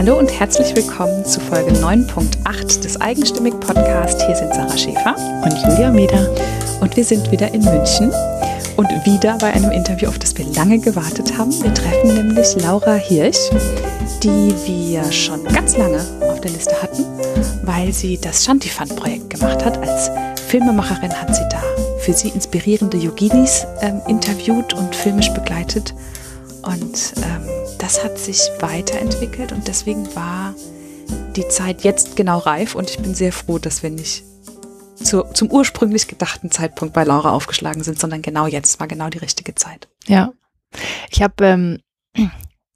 Hallo und herzlich willkommen zu Folge 9.8 des Eigenstimmig Podcast. Hier sind Sarah Schäfer und Julia Meder. Und wir sind wieder in München und wieder bei einem Interview, auf das wir lange gewartet haben. Wir treffen nämlich Laura Hirsch, die wir schon ganz lange auf der Liste hatten, weil sie das Shantifan-Projekt gemacht hat. Als Filmemacherin hat sie da für sie inspirierende Yoginis ähm, interviewt und filmisch begleitet. Und ähm, das hat sich weiterentwickelt und deswegen war die Zeit jetzt genau reif und ich bin sehr froh, dass wir nicht zu, zum ursprünglich gedachten Zeitpunkt bei Laura aufgeschlagen sind, sondern genau jetzt war genau die richtige Zeit. Ja, ich habe, ähm,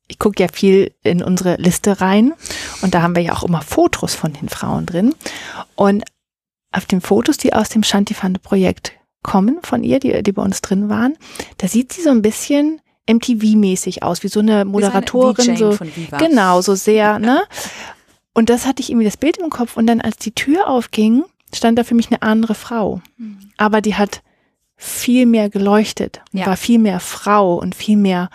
ich gucke ja viel in unsere Liste rein und da haben wir ja auch immer Fotos von den Frauen drin und auf den Fotos, die aus dem Shantifande-Projekt kommen von ihr, die, die bei uns drin waren, da sieht sie so ein bisschen MTV-mäßig aus, wie so eine Moderatorin. So, genau, so sehr, ne? Und das hatte ich irgendwie das Bild im Kopf. Und dann, als die Tür aufging, stand da für mich eine andere Frau. Mhm. Aber die hat viel mehr geleuchtet, ja. war viel mehr Frau und viel mehr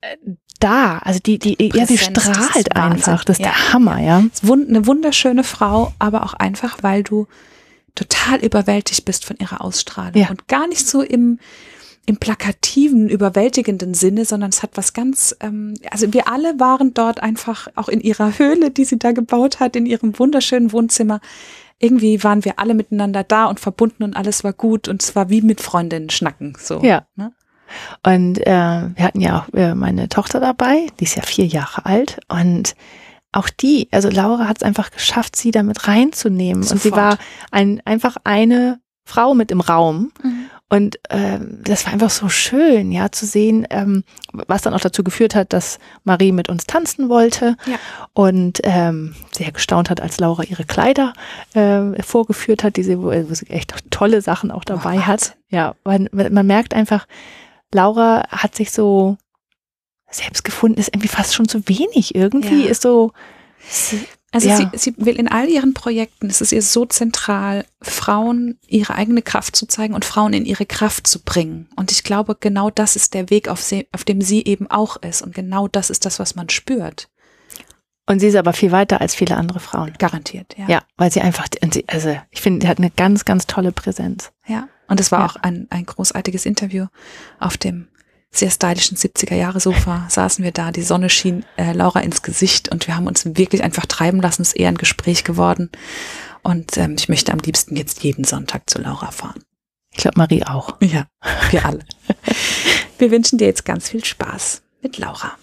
äh, da. Also die, die, Präsenz, ja, die strahlt das einfach. Das ist ja. der Hammer, ja. Eine wunderschöne Frau, aber auch einfach, weil du total überwältigt bist von ihrer Ausstrahlung ja. und gar nicht so im im plakativen, überwältigenden Sinne, sondern es hat was ganz, ähm, also wir alle waren dort einfach auch in ihrer Höhle, die sie da gebaut hat, in ihrem wunderschönen Wohnzimmer. Irgendwie waren wir alle miteinander da und verbunden und alles war gut und es war wie mit Freundinnen schnacken. So. Ja. Ne? Und äh, wir hatten ja auch äh, meine Tochter dabei, die ist ja vier Jahre alt und auch die, also Laura hat es einfach geschafft, sie damit reinzunehmen. Sofort. Und sie war ein, einfach eine Frau mit im Raum. Mhm. Und ähm, das war einfach so schön, ja, zu sehen, ähm, was dann auch dazu geführt hat, dass Marie mit uns tanzen wollte ja. und ähm, sehr gestaunt hat, als Laura ihre Kleider äh, vorgeführt hat, diese, wo, wo sie echt tolle Sachen auch dabei oh, hat. Ja, weil man merkt einfach, Laura hat sich so selbst gefunden, ist irgendwie fast schon zu wenig. Irgendwie ja. ist so. Also ja. sie, sie will in all ihren Projekten, es ist ihr so zentral, Frauen ihre eigene Kraft zu zeigen und Frauen in ihre Kraft zu bringen. Und ich glaube, genau das ist der Weg, auf, sie, auf dem sie eben auch ist. Und genau das ist das, was man spürt. Und sie ist aber viel weiter als viele andere Frauen. Garantiert, ja. Ja, weil sie einfach, also ich finde, sie hat eine ganz, ganz tolle Präsenz. Ja. Und es war ja. auch ein, ein großartiges Interview auf dem sehr stylischen 70er Jahre Sofa saßen wir da, die Sonne schien äh, Laura ins Gesicht und wir haben uns wirklich einfach treiben lassen, es ist eher ein Gespräch geworden. Und ähm, ich möchte am liebsten jetzt jeden Sonntag zu Laura fahren. Ich glaube, Marie auch. Ja, wir alle. wir wünschen dir jetzt ganz viel Spaß mit Laura.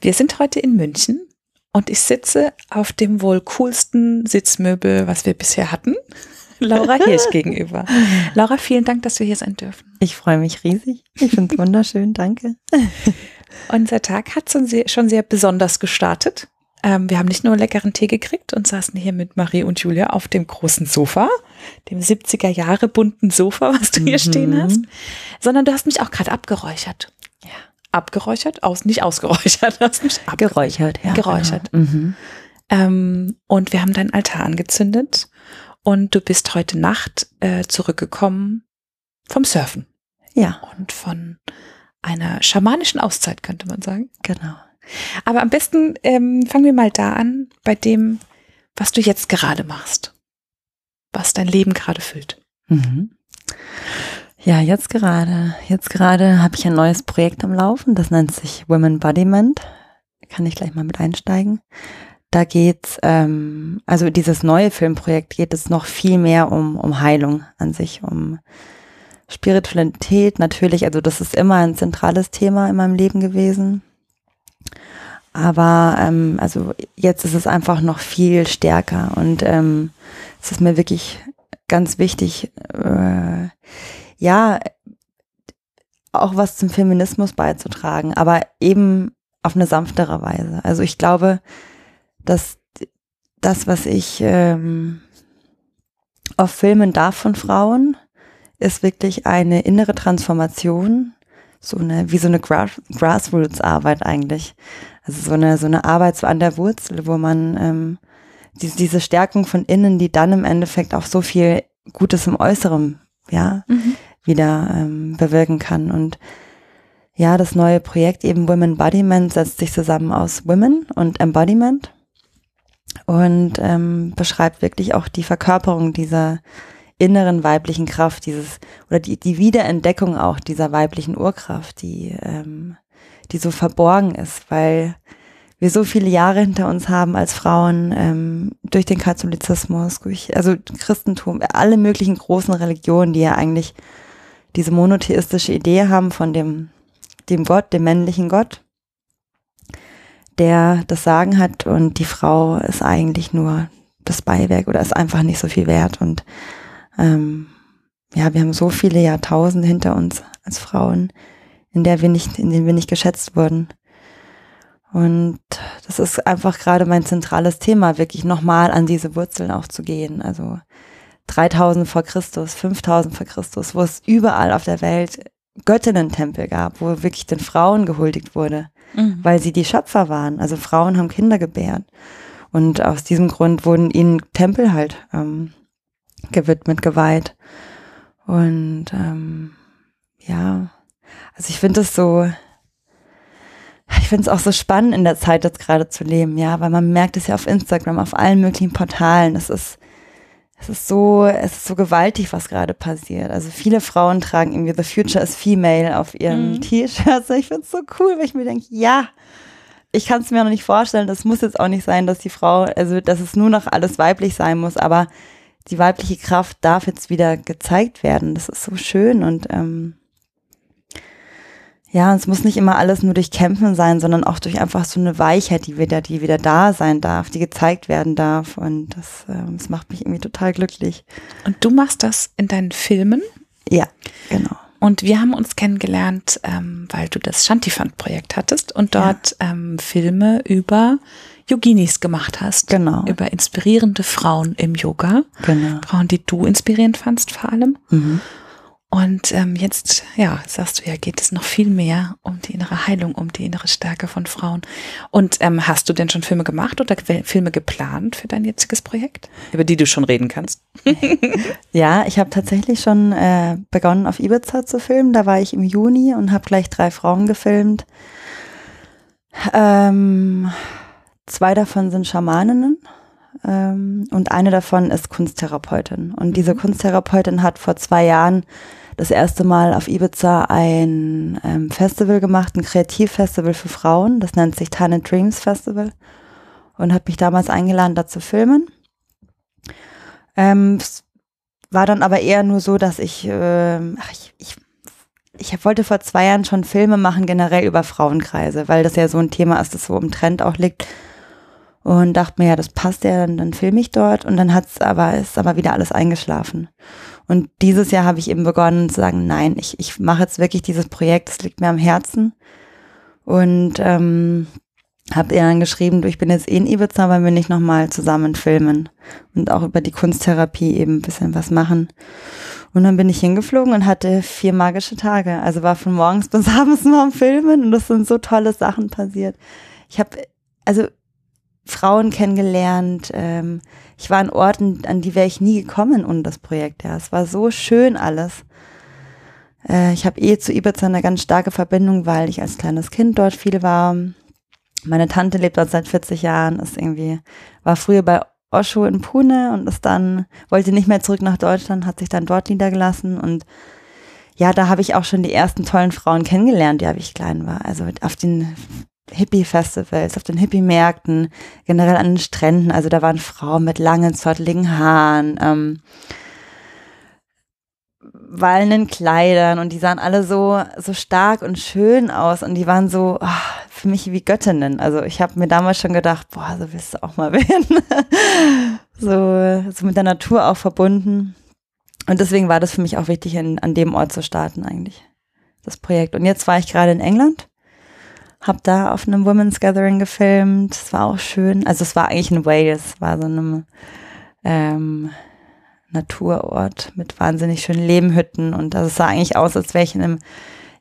Wir sind heute in München und ich sitze auf dem wohl coolsten Sitzmöbel, was wir bisher hatten. Laura Hirsch gegenüber. Laura, vielen Dank, dass wir hier sein dürfen. Ich freue mich riesig. Ich finde es wunderschön. Danke. Unser Tag hat schon sehr besonders gestartet. Ähm, wir haben nicht nur leckeren Tee gekriegt und saßen hier mit Marie und Julia auf dem großen Sofa, dem 70er Jahre bunten Sofa, was du hier mhm. stehen hast, sondern du hast mich auch gerade abgeräuchert. Ja. Abgeräuchert, aus, nicht ausgeräuchert, hast mich abgeräuchert, ja. Geräuchert. Genau. Mhm. Ähm, und wir haben deinen Altar angezündet und du bist heute Nacht äh, zurückgekommen vom Surfen. Ja. Und von einer schamanischen Auszeit, könnte man sagen. Genau. Aber am besten ähm, fangen wir mal da an, bei dem, was du jetzt gerade machst. Was dein Leben gerade füllt. Mhm. Ja, jetzt gerade, jetzt gerade habe ich ein neues Projekt am Laufen, das nennt sich Women Embodiment. Kann ich gleich mal mit einsteigen. Da geht's, ähm, also dieses neue Filmprojekt geht es noch viel mehr um, um Heilung an sich, um Spiritualität natürlich. Also das ist immer ein zentrales Thema in meinem Leben gewesen. Aber ähm, also jetzt ist es einfach noch viel stärker und ähm, es ist mir wirklich ganz wichtig, äh, ja, auch was zum Feminismus beizutragen, aber eben auf eine sanftere Weise. Also ich glaube, dass das, was ich ähm, auf filmen darf von Frauen, ist wirklich eine innere Transformation, so eine, wie so eine Grass Grassroots-Arbeit eigentlich. Also so eine, so eine Arbeit so an der Wurzel, wo man ähm, die, diese Stärkung von innen, die dann im Endeffekt auch so viel Gutes im Äußeren, ja, mhm. wieder ähm, bewirken kann. Und ja, das neue Projekt eben Women Embodiment setzt sich zusammen aus Women und Embodiment und ähm, beschreibt wirklich auch die Verkörperung dieser inneren weiblichen Kraft, dieses oder die, die Wiederentdeckung auch dieser weiblichen Urkraft, die, ähm, die so verborgen ist, weil wir so viele Jahre hinter uns haben als Frauen ähm, durch den Katholizismus, durch also Christentum, alle möglichen großen Religionen, die ja eigentlich diese monotheistische Idee haben von dem dem Gott, dem männlichen Gott, der das Sagen hat und die Frau ist eigentlich nur das Beiwerk oder ist einfach nicht so viel wert. Und ähm, ja, wir haben so viele Jahrtausende hinter uns als Frauen, in der wir nicht, in denen wir nicht geschätzt wurden. Und das ist einfach gerade mein zentrales Thema, wirklich nochmal an diese Wurzeln auch zu gehen. Also 3000 vor Christus, 5000 vor Christus, wo es überall auf der Welt Göttinnen-Tempel gab, wo wirklich den Frauen gehuldigt wurde, mhm. weil sie die Schöpfer waren. Also Frauen haben Kinder gebärt. Und aus diesem Grund wurden ihnen Tempel halt ähm, gewidmet, geweiht. Und ähm, ja, also ich finde es so, ich finde es auch so spannend in der Zeit jetzt gerade zu leben, ja, weil man merkt es ja auf Instagram, auf allen möglichen Portalen. Es ist es ist so, es ist so gewaltig, was gerade passiert. Also viele Frauen tragen irgendwie The Future is Female auf ihren mhm. T-Shirts. Ich finde es so cool, weil ich mir denke, ja, ich kann es mir noch nicht vorstellen. Das muss jetzt auch nicht sein, dass die Frau, also dass es nur noch alles weiblich sein muss, aber die weibliche Kraft darf jetzt wieder gezeigt werden. Das ist so schön und ähm, ja, es muss nicht immer alles nur durch Kämpfen sein, sondern auch durch einfach so eine Weichheit, die wieder, die wieder da sein darf, die gezeigt werden darf. Und das, äh, das macht mich irgendwie total glücklich. Und du machst das in deinen Filmen? Ja, genau. Und wir haben uns kennengelernt, ähm, weil du das Shantifund-Projekt hattest und dort ja. ähm, Filme über Yoginis gemacht hast. Genau. Über inspirierende Frauen im Yoga. Genau. Frauen, die du inspirierend fandst vor allem. Mhm. Und ähm, jetzt, ja, sagst du ja, geht es noch viel mehr um die innere Heilung, um die innere Stärke von Frauen. Und ähm, hast du denn schon Filme gemacht oder Filme geplant für dein jetziges Projekt, über die du schon reden kannst? ja, ich habe tatsächlich schon äh, begonnen, auf Ibiza zu filmen. Da war ich im Juni und habe gleich drei Frauen gefilmt. Ähm, zwei davon sind Schamaninnen ähm, und eine davon ist Kunsttherapeutin. Und diese mhm. Kunsttherapeutin hat vor zwei Jahren das erste Mal auf Ibiza ein ähm, Festival gemacht, ein Kreativfestival für Frauen. Das nennt sich Tiny Dreams Festival. Und hat mich damals eingeladen, da zu filmen. Ähm, war dann aber eher nur so, dass ich, äh, ach, ich, ich, ich wollte vor zwei Jahren schon Filme machen, generell über Frauenkreise, weil das ja so ein Thema ist, das so im Trend auch liegt und dachte mir, ja, das passt ja, dann, dann filme ich dort und dann hat's aber, ist aber wieder alles eingeschlafen. Und dieses Jahr habe ich eben begonnen zu sagen, nein, ich, ich mache jetzt wirklich dieses Projekt, das liegt mir am Herzen. Und ähm, habe ihr dann geschrieben, du, ich bin jetzt eh in Ibiza, weil wir nicht nochmal zusammen filmen und auch über die Kunsttherapie eben ein bisschen was machen. Und dann bin ich hingeflogen und hatte vier magische Tage. Also war von morgens bis abends nur am Filmen und das sind so tolle Sachen passiert. Ich habe, also Frauen kennengelernt. Ähm, ich war an Orten, an die wäre ich nie gekommen ohne das Projekt. Ja, es war so schön alles. Äh, ich habe eh zu Ibiza eine ganz starke Verbindung, weil ich als kleines Kind dort viel war. Meine Tante lebt dort seit 40 Jahren, ist irgendwie, war früher bei Osho in Pune und ist dann, wollte nicht mehr zurück nach Deutschland, hat sich dann dort niedergelassen und ja, da habe ich auch schon die ersten tollen Frauen kennengelernt, ja, wie ich klein war. Also auf den Hippie-Festivals, auf den Hippie-Märkten, generell an den Stränden. Also da waren Frauen mit langen, zotteligen Haaren, ähm, wallenden Kleidern und die sahen alle so, so stark und schön aus und die waren so oh, für mich wie Göttinnen. Also ich habe mir damals schon gedacht, boah, so willst du auch mal werden. so, so mit der Natur auch verbunden. Und deswegen war das für mich auch wichtig, in, an dem Ort zu starten eigentlich, das Projekt. Und jetzt war ich gerade in England hab da auf einem Women's Gathering gefilmt. Es war auch schön. Also es war eigentlich in Wales, war so einem ähm, Naturort mit wahnsinnig schönen Lehmhütten und das sah eigentlich aus, als wäre ich in einem,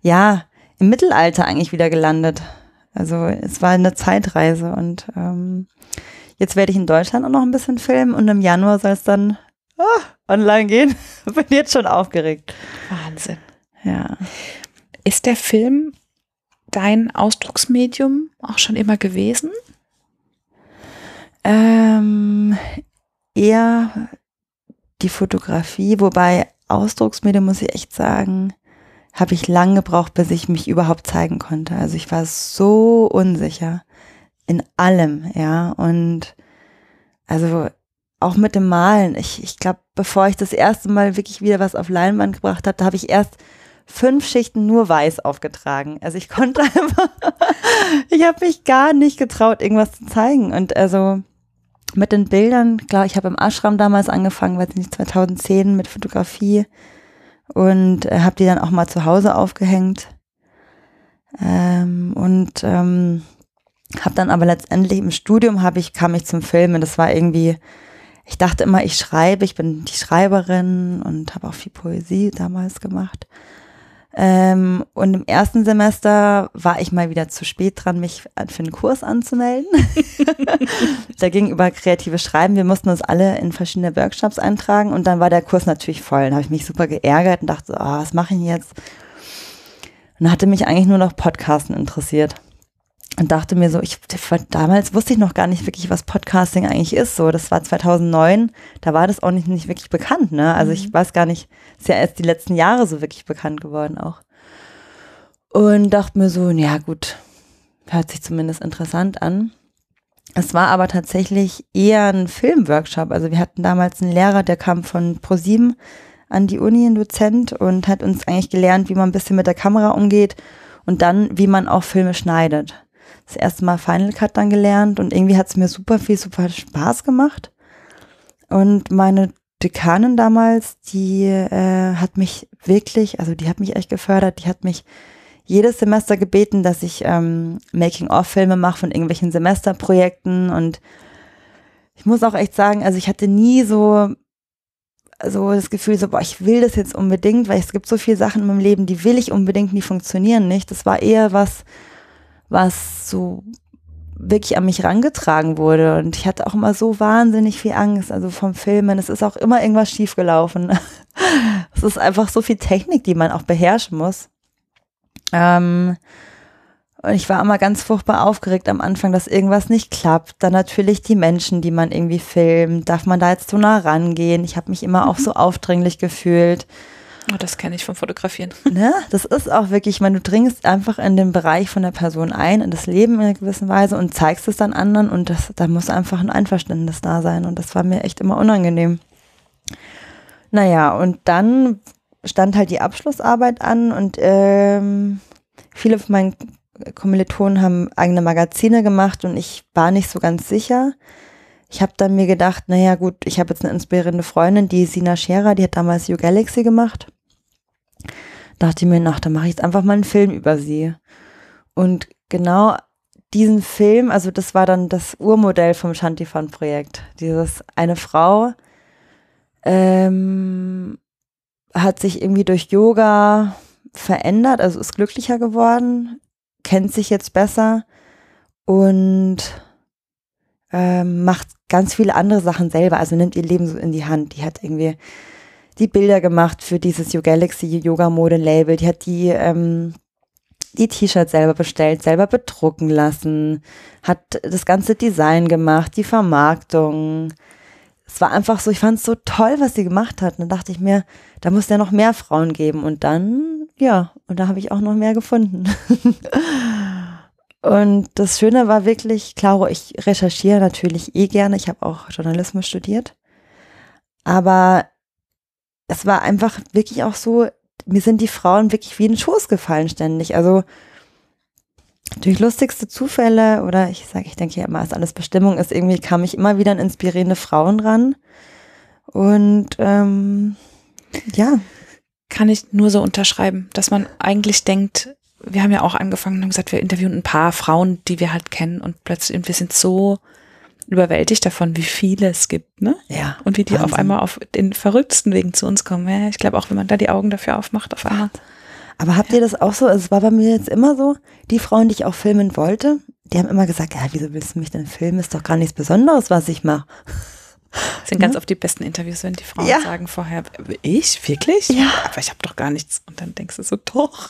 ja, im Mittelalter eigentlich wieder gelandet. Also es war eine Zeitreise und ähm, jetzt werde ich in Deutschland auch noch ein bisschen filmen und im Januar soll es dann oh, online gehen. Bin jetzt schon aufgeregt. Wahnsinn. Ja. Ist der Film dein Ausdrucksmedium auch schon immer gewesen? Ähm, eher die Fotografie, wobei Ausdrucksmedium, muss ich echt sagen, habe ich lange gebraucht, bis ich mich überhaupt zeigen konnte. Also ich war so unsicher in allem, ja. Und also auch mit dem Malen. Ich, ich glaube, bevor ich das erste Mal wirklich wieder was auf Leinwand gebracht habe, da habe ich erst fünf Schichten nur weiß aufgetragen. Also ich konnte einfach, ich habe mich gar nicht getraut, irgendwas zu zeigen. Und also mit den Bildern, klar, ich habe im Ashram damals angefangen, weiß nicht, 2010 mit Fotografie und äh, habe die dann auch mal zu Hause aufgehängt. Ähm, und ähm, habe dann aber letztendlich im Studium habe ich kam ich zum Filmen. Das war irgendwie, ich dachte immer, ich schreibe, ich bin die Schreiberin und habe auch viel Poesie damals gemacht. Ähm, und im ersten Semester war ich mal wieder zu spät dran, mich für einen Kurs anzumelden. da ging über kreatives Schreiben. Wir mussten uns alle in verschiedene Workshops eintragen und dann war der Kurs natürlich voll. Dann habe ich mich super geärgert und dachte, oh, was mache ich jetzt? Und hatte mich eigentlich nur noch Podcasten interessiert und dachte mir so, ich damals wusste ich noch gar nicht wirklich, was Podcasting eigentlich ist. So, das war 2009, da war das auch nicht, nicht wirklich bekannt. Ne? Also ich mhm. weiß gar nicht, ist ja erst die letzten Jahre so wirklich bekannt geworden auch. Und dachte mir so, ja gut, hört sich zumindest interessant an. Es war aber tatsächlich eher ein Filmworkshop. Also wir hatten damals einen Lehrer, der kam von ProSieben an die Uni, ein Dozent und hat uns eigentlich gelernt, wie man ein bisschen mit der Kamera umgeht und dann, wie man auch Filme schneidet das erste Mal Final Cut dann gelernt und irgendwie hat es mir super viel, super Spaß gemacht. Und meine Dekanin damals, die äh, hat mich wirklich, also die hat mich echt gefördert, die hat mich jedes Semester gebeten, dass ich ähm, Making-of-Filme mache von irgendwelchen Semesterprojekten und ich muss auch echt sagen, also ich hatte nie so so das Gefühl, so, boah, ich will das jetzt unbedingt, weil es gibt so viele Sachen in meinem Leben, die will ich unbedingt, die funktionieren nicht. Das war eher was, was so wirklich an mich rangetragen wurde. Und ich hatte auch immer so wahnsinnig viel Angst, also vom Filmen. Es ist auch immer irgendwas schiefgelaufen. es ist einfach so viel Technik, die man auch beherrschen muss. Ähm, und ich war immer ganz furchtbar aufgeregt am Anfang, dass irgendwas nicht klappt. Dann natürlich die Menschen, die man irgendwie filmt. Darf man da jetzt so nah rangehen? Ich habe mich immer auch so mhm. aufdringlich gefühlt. Oh, das kenne ich vom Fotografieren. Ne? Das ist auch wirklich, ich meine, du dringst einfach in den Bereich von der Person ein, in das Leben in einer gewissen Weise und zeigst es dann anderen und das, da muss einfach ein Einverständnis da sein und das war mir echt immer unangenehm. Naja, und dann stand halt die Abschlussarbeit an und ähm, viele von meinen Kommilitonen haben eigene Magazine gemacht und ich war nicht so ganz sicher. Ich habe dann mir gedacht, naja gut, ich habe jetzt eine inspirierende Freundin, die Sina Scherer, die hat damals You Galaxy gemacht dachte mir, nach, dann mache ich jetzt einfach mal einen Film über sie. Und genau diesen Film, also das war dann das Urmodell vom Shantifan-Projekt. Dieses eine Frau ähm, hat sich irgendwie durch Yoga verändert, also ist glücklicher geworden, kennt sich jetzt besser und ähm, macht ganz viele andere Sachen selber, also nimmt ihr Leben so in die Hand. Die hat irgendwie die Bilder gemacht für dieses You Galaxy Yoga Mode Label. Die hat die, ähm, die T-Shirts selber bestellt, selber bedrucken lassen, hat das ganze Design gemacht, die Vermarktung. Es war einfach so, ich fand es so toll, was sie gemacht hat. Und dann dachte ich mir, da muss ja noch mehr Frauen geben. Und dann, ja, und da habe ich auch noch mehr gefunden. und das Schöne war wirklich, Claro, ich recherchiere natürlich eh gerne. Ich habe auch Journalismus studiert. Aber es war einfach wirklich auch so, mir sind die Frauen wirklich wie in den Schoß gefallen ständig. Also durch lustigste Zufälle oder ich sage, ich denke ja immer, ist alles Bestimmung ist, irgendwie kam ich immer wieder an inspirierende Frauen ran. Und ähm, ja. Kann ich nur so unterschreiben, dass man eigentlich denkt, wir haben ja auch angefangen und gesagt, wir interviewen ein paar Frauen, die wir halt kennen und plötzlich, wir sind so überwältigt davon, wie viele es gibt, ne? Ja. Und wie die Wahnsinn. auf einmal auf den verrücktesten Wegen zu uns kommen. Ja, ich glaube auch, wenn man da die Augen dafür aufmacht, auf einmal. Aber habt ihr das auch so? Also es war bei mir jetzt immer so, die Frauen, die ich auch filmen wollte, die haben immer gesagt, ja, wieso willst du mich denn filmen? Ist doch gar nichts Besonderes, was ich mache. Sind ganz oft die besten Interviews, wenn die Frauen ja. sagen vorher, ich? Wirklich? Ja. Aber ich habe doch gar nichts. Und dann denkst du so, doch.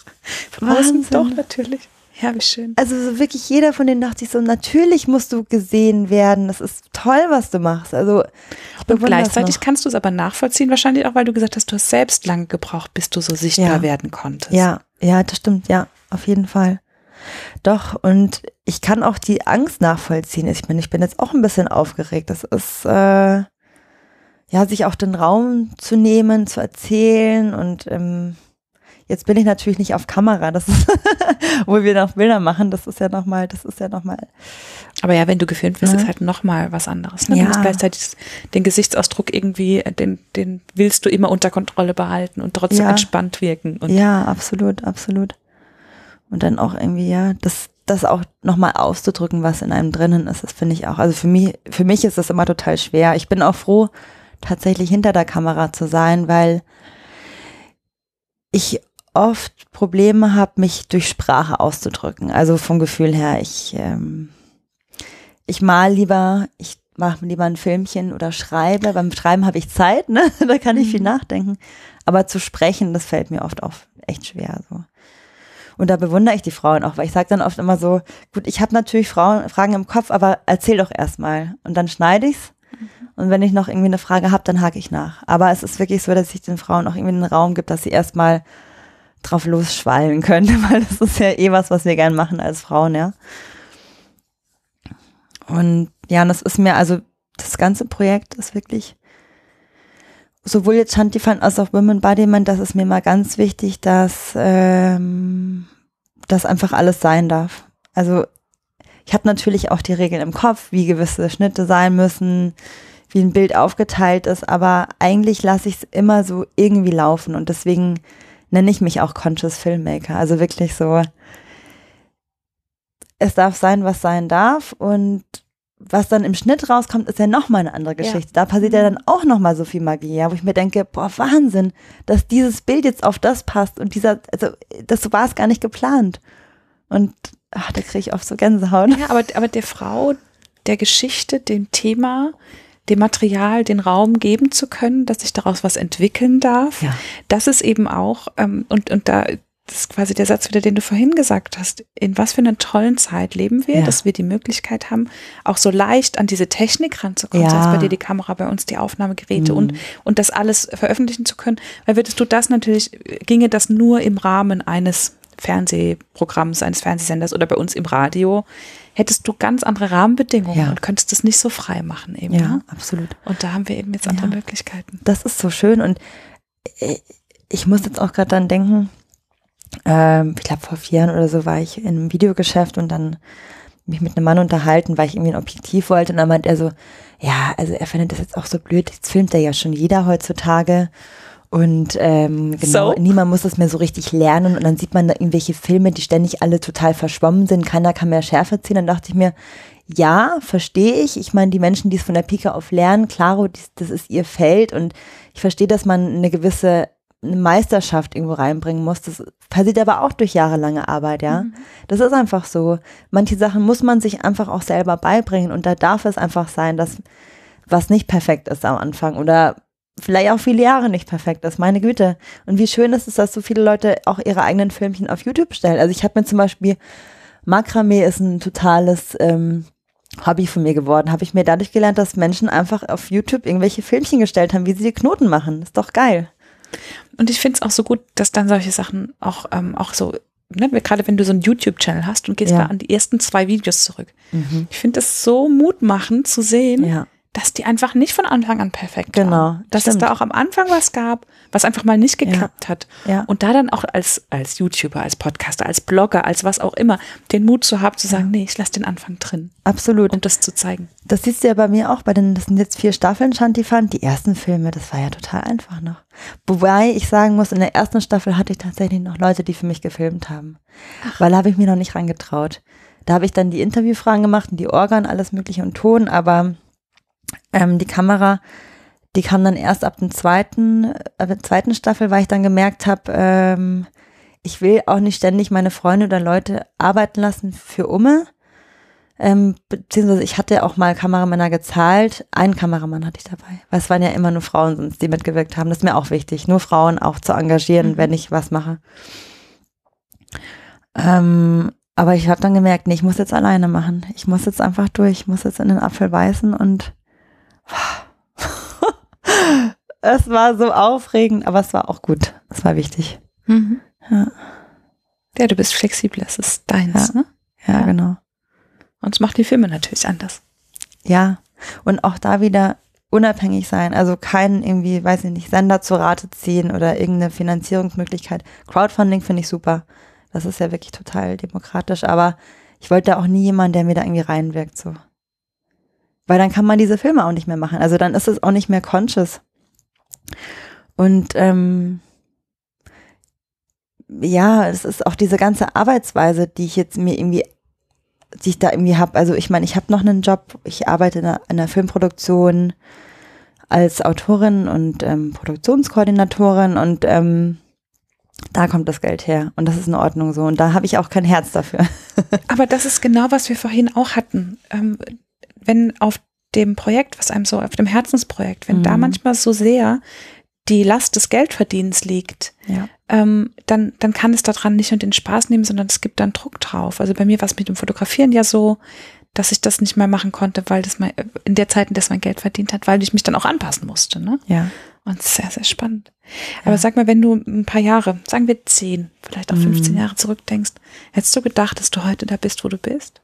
Von außen doch, natürlich. Ja, wie schön. Also so wirklich jeder von denen dachte ich so, natürlich musst du gesehen werden. Das ist toll, was du machst. Also und gleichzeitig kannst du es aber nachvollziehen, wahrscheinlich auch, weil du gesagt hast, du hast selbst lange gebraucht, bis du so sichtbar ja. werden konntest. Ja, ja, das stimmt, ja, auf jeden Fall. Doch, und ich kann auch die Angst nachvollziehen. Ich meine, ich bin jetzt auch ein bisschen aufgeregt. Das ist, äh, ja, sich auch den Raum zu nehmen, zu erzählen und ähm, Jetzt bin ich natürlich nicht auf Kamera, das ist, wo wir noch Bilder machen, das ist ja nochmal, das ist ja nochmal. Aber ja, wenn du gefilmt wirst, ja. ist halt nochmal was anderes. Ne? Ja. Du musst gleichzeitig den Gesichtsausdruck irgendwie, den, den willst du immer unter Kontrolle behalten und trotzdem ja. entspannt wirken. Ja, absolut, absolut. Und dann auch irgendwie, ja, das, das auch nochmal auszudrücken, was in einem drinnen ist, das finde ich auch. Also für mich, für mich ist das immer total schwer. Ich bin auch froh, tatsächlich hinter der Kamera zu sein, weil ich oft Probleme habe, mich durch Sprache auszudrücken. Also vom Gefühl her, ich, ähm, ich mal lieber, ich mache lieber ein Filmchen oder schreibe. Beim Schreiben habe ich Zeit, ne? da kann ich viel mhm. nachdenken. Aber zu sprechen, das fällt mir oft auf echt schwer. So. Und da bewundere ich die Frauen auch, weil ich sage dann oft immer so, gut, ich habe natürlich Frauen, Fragen im Kopf, aber erzähl doch erstmal. Und dann schneide ich's. Mhm. Und wenn ich noch irgendwie eine Frage habe, dann hake ich nach. Aber es ist wirklich so, dass ich den Frauen auch irgendwie einen Raum gibt, dass sie erstmal drauf losschwallen könnte, weil das ist ja eh was, was wir gern machen als Frauen, ja. Und ja, das ist mir, also das ganze Projekt ist wirklich, sowohl jetzt Shantifan als auch Women Body Man, das ist mir mal ganz wichtig, dass ähm, das einfach alles sein darf. Also ich habe natürlich auch die Regeln im Kopf, wie gewisse Schnitte sein müssen, wie ein Bild aufgeteilt ist, aber eigentlich lasse ich es immer so irgendwie laufen und deswegen nenne ich mich auch Conscious Filmmaker. Also wirklich so, es darf sein, was sein darf und was dann im Schnitt rauskommt, ist ja nochmal eine andere Geschichte. Ja. Da passiert ja mhm. dann auch nochmal so viel Magie, ja, wo ich mir denke, boah, Wahnsinn, dass dieses Bild jetzt auf das passt und dieser, also das war es gar nicht geplant. Und ach, da kriege ich oft so Gänsehaut. Ja, aber, aber der Frau, der Geschichte, dem Thema, dem Material den Raum geben zu können, dass sich daraus was entwickeln darf. Ja. Das ist eben auch, ähm, und, und da das ist quasi der Satz wieder, den du vorhin gesagt hast. In was für einer tollen Zeit leben wir, ja. dass wir die Möglichkeit haben, auch so leicht an diese Technik ranzukommen. Ja. Sei es bei dir die Kamera, bei uns die Aufnahmegeräte mhm. und, und das alles veröffentlichen zu können. Weil würdest du das natürlich, ginge das nur im Rahmen eines Fernsehprogramms, eines Fernsehsenders oder bei uns im Radio, hättest du ganz andere Rahmenbedingungen ja. und könntest das nicht so frei machen eben. Ja, ne? absolut. Und da haben wir eben jetzt andere ja. Möglichkeiten. Das ist so schön und äh, ich muss jetzt auch gerade dann denken, ähm, ich glaube vor vier Jahren oder so war ich in einem Videogeschäft und dann mich mit einem Mann unterhalten, weil ich irgendwie ein Objektiv wollte und dann meint er so, ja, also er findet das jetzt auch so blöd, jetzt filmt er ja schon jeder heutzutage und ähm, genau, so. niemand muss das mehr so richtig lernen und dann sieht man da irgendwelche Filme, die ständig alle total verschwommen sind, keiner kann mehr Schärfe ziehen. Dann dachte ich mir, ja, verstehe ich. Ich meine, die Menschen, die es von der Pike auf lernen, klaro, das ist ihr Feld und ich verstehe, dass man eine gewisse Meisterschaft irgendwo reinbringen muss. Das passiert aber auch durch jahrelange Arbeit, ja. Mhm. Das ist einfach so. Manche Sachen muss man sich einfach auch selber beibringen und da darf es einfach sein, dass was nicht perfekt ist am Anfang oder vielleicht auch viele Jahre nicht perfekt ist, meine Güte. Und wie schön ist es, dass so viele Leute auch ihre eigenen Filmchen auf YouTube stellen. Also ich habe mir zum Beispiel, Makramee ist ein totales ähm, Hobby von mir geworden. Habe ich mir dadurch gelernt, dass Menschen einfach auf YouTube irgendwelche Filmchen gestellt haben, wie sie die Knoten machen. Ist doch geil. Und ich finde es auch so gut, dass dann solche Sachen auch, ähm, auch so Ne, gerade wenn du so einen YouTube-Channel hast und gehst ja. da an die ersten zwei Videos zurück. Mhm. Ich finde das so mutmachend zu sehen, ja dass die einfach nicht von Anfang an perfekt genau, waren. Dass stimmt. es da auch am Anfang was gab, was einfach mal nicht geklappt ja. hat. Ja. Und da dann auch als, als YouTuber, als Podcaster, als Blogger, als was auch immer, den Mut zu haben, zu sagen, ja. nee, ich lasse den Anfang drin. Absolut. Um das zu zeigen. Das siehst du ja bei mir auch, bei den, das sind jetzt vier Staffeln Shantifan. Die ersten Filme, das war ja total einfach noch. Wobei ich sagen muss, in der ersten Staffel hatte ich tatsächlich noch Leute, die für mich gefilmt haben. Ach. Weil da habe ich mir noch nicht rangetraut. Da habe ich dann die Interviewfragen gemacht und die Organ, alles mögliche und Ton, aber ähm, die Kamera, die kam dann erst ab dem zweiten, ab der zweiten Staffel, weil ich dann gemerkt habe, ähm, ich will auch nicht ständig meine Freunde oder Leute arbeiten lassen für Umme. Ähm, beziehungsweise ich hatte auch mal Kameramänner gezahlt. Einen Kameramann hatte ich dabei. Weil es waren ja immer nur Frauen sonst, die mitgewirkt haben. Das ist mir auch wichtig, nur Frauen auch zu engagieren, mhm. wenn ich was mache. Ähm, aber ich habe dann gemerkt, nee, ich muss jetzt alleine machen. Ich muss jetzt einfach durch, ich muss jetzt in den Apfel beißen und es war so aufregend, aber es war auch gut. Es war wichtig. Mhm. Ja, Ja, du bist flexibel, es ist deins, Ja. ne? ja, Ja. genau. Und es macht die Filme natürlich anders. Ja, und auch da wieder unabhängig sein, also keinen irgendwie, weiß ich nicht, Sender zu Rate ziehen oder irgendeine Finanzierungsmöglichkeit. Crowdfunding finde ich super. Das ist ja wirklich total demokratisch, aber ich wollte da auch nie jemanden, der mir da irgendwie reinwirkt, so. Weil dann kann man diese Filme auch nicht mehr machen. Also dann ist es auch nicht mehr conscious. Und ähm, ja, es ist auch diese ganze Arbeitsweise, die ich jetzt mir irgendwie die ich da irgendwie habe. Also ich meine, ich habe noch einen Job. Ich arbeite in einer, in einer Filmproduktion als Autorin und ähm, Produktionskoordinatorin und ähm, da kommt das Geld her und das ist in Ordnung so und da habe ich auch kein Herz dafür. Aber das ist genau, was wir vorhin auch hatten. Ähm, wenn auf dem Projekt, was einem so, auf dem Herzensprojekt, wenn da Mhm. manchmal so sehr die Last des Geldverdienens liegt, Ja. ähm, dann, dann kann es daran nicht nur den Spaß nehmen, sondern es gibt dann Druck drauf. Also bei mir war es mit dem Fotografieren ja so, dass ich das nicht mehr machen konnte, weil das mein, in der Zeit, in der es mein Geld verdient hat, weil ich mich dann auch anpassen musste. Ne? Ja. Und es ist sehr, sehr spannend. Aber sag mal, wenn du ein paar Jahre, sagen wir zehn, vielleicht auch 15 Mhm. Jahre zurückdenkst, hättest du gedacht, dass du heute da bist, wo du bist?